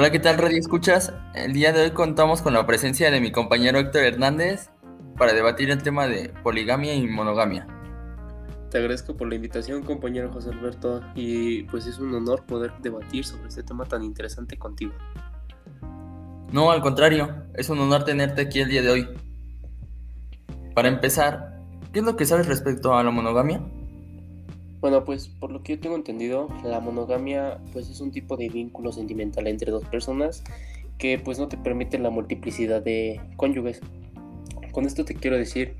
Hola, ¿qué tal, Radio Escuchas? El día de hoy contamos con la presencia de mi compañero Héctor Hernández para debatir el tema de poligamia y monogamia. Te agradezco por la invitación, compañero José Alberto, y pues es un honor poder debatir sobre este tema tan interesante contigo. No, al contrario, es un honor tenerte aquí el día de hoy. Para empezar, ¿qué es lo que sabes respecto a la monogamia? Bueno, pues por lo que yo tengo entendido, la monogamia pues es un tipo de vínculo sentimental entre dos personas que pues no te permite la multiplicidad de cónyuges. Con esto te quiero decir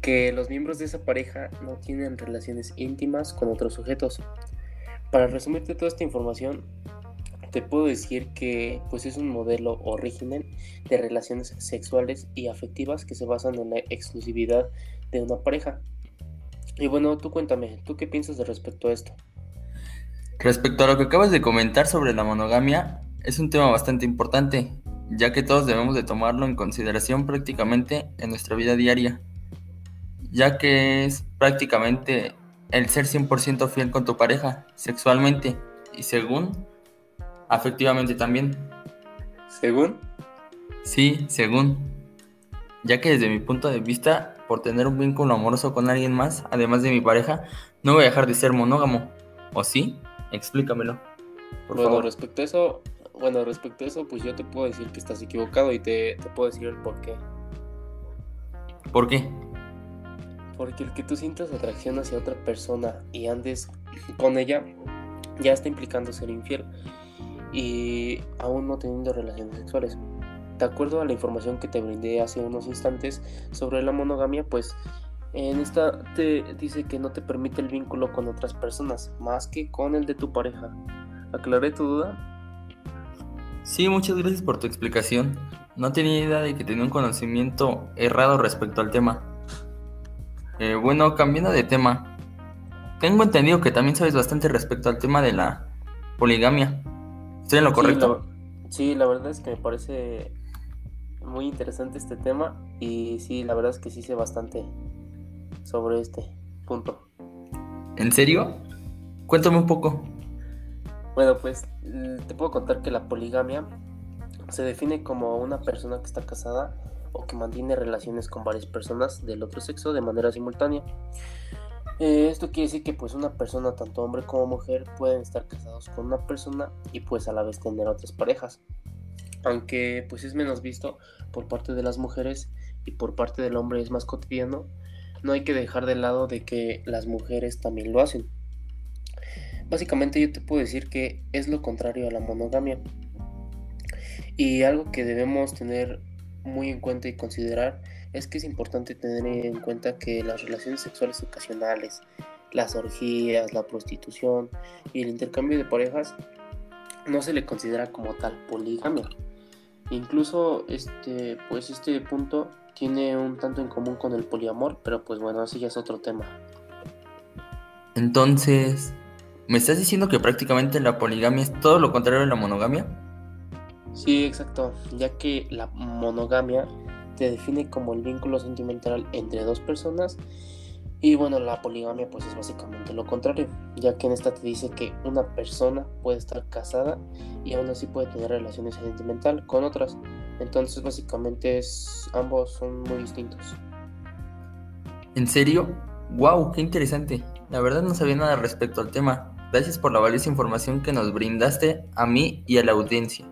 que los miembros de esa pareja no tienen relaciones íntimas con otros sujetos. Para resumirte toda esta información, te puedo decir que pues es un modelo o régimen de relaciones sexuales y afectivas que se basan en la exclusividad de una pareja. Y bueno, tú cuéntame, ¿tú qué piensas de respecto a esto? Respecto a lo que acabas de comentar sobre la monogamia, es un tema bastante importante, ya que todos debemos de tomarlo en consideración prácticamente en nuestra vida diaria, ya que es prácticamente el ser 100% fiel con tu pareja, sexualmente y según, afectivamente también. ¿Según? Sí, según. Ya que desde mi punto de vista, por tener un vínculo amoroso con alguien más, además de mi pareja, no voy a dejar de ser monógamo. ¿O sí? Explícamelo. Por bueno, respecto a eso, bueno, respecto a eso, pues yo te puedo decir que estás equivocado y te, te puedo decir el por qué. ¿Por qué? Porque el que tú sientas atracción hacia otra persona y andes con ella, ya está implicando ser infiel y aún no teniendo relaciones sexuales. De acuerdo a la información que te brindé hace unos instantes sobre la monogamia, pues en esta te dice que no te permite el vínculo con otras personas, más que con el de tu pareja. ¿Aclaré tu duda? Sí, muchas gracias por tu explicación. No tenía idea de que tenía un conocimiento errado respecto al tema. Eh, bueno, cambiando de tema. Tengo entendido que también sabes bastante respecto al tema de la poligamia. ¿Estoy en lo correcto? Sí, la, verdad es que me parece muy interesante este tema y sí, la verdad es que sí sé bastante sobre este punto. ¿En serio? Cuéntame un poco. Bueno, pues te puedo contar que la poligamia se define como una persona que está casada o que mantiene relaciones con varias personas del otro sexo de manera simultánea. Eh, esto quiere decir que pues una persona, tanto hombre como mujer, pueden estar casados con una persona y pues a la vez tener otras parejas. Aunque pues es menos visto por parte de las mujeres y por parte del hombre es más cotidiano, no hay que dejar de lado de que las mujeres también lo hacen. Básicamente yo te puedo decir que es lo contrario a la monogamia. Y algo que debemos tener muy en cuenta y considerar es que es importante tener en cuenta que las relaciones sexuales ocasionales, las orgías, la prostitución y el intercambio de parejas no se le considera como tal poligamia. Incluso este, pues este punto tiene un tanto en común con el poliamor, pero pues bueno, ese ya es otro tema. Entonces, ¿Me estás diciendo que prácticamente la poligamia es todo lo contrario a la monogamia? Sí, exacto, ya que la monogamia te define como el vínculo sentimental entre dos personas y bueno, la poligamia pues es básicamente lo contrario, ya que en esta te dice que una persona puede estar casada y aún así puede tener relaciones sentimentales con otras. Entonces básicamente es, ambos son muy distintos. ¿En serio? ¡Wow! ¡Qué interesante! La verdad no sabía nada respecto al tema. Gracias por la valiosa información que nos brindaste a mí y a la audiencia.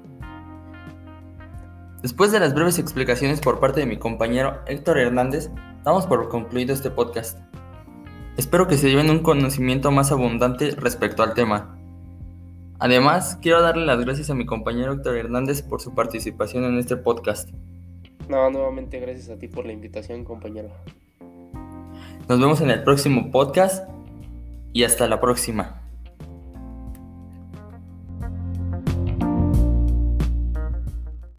Después de las breves explicaciones por parte de mi compañero Héctor Hernández, damos por concluido este podcast. Espero que se lleven un conocimiento más abundante respecto al tema. Además, quiero darle las gracias a mi compañero Héctor Hernández por su participación en este podcast. No, nuevamente gracias a ti por la invitación, compañero. Nos vemos en el próximo podcast y hasta la próxima.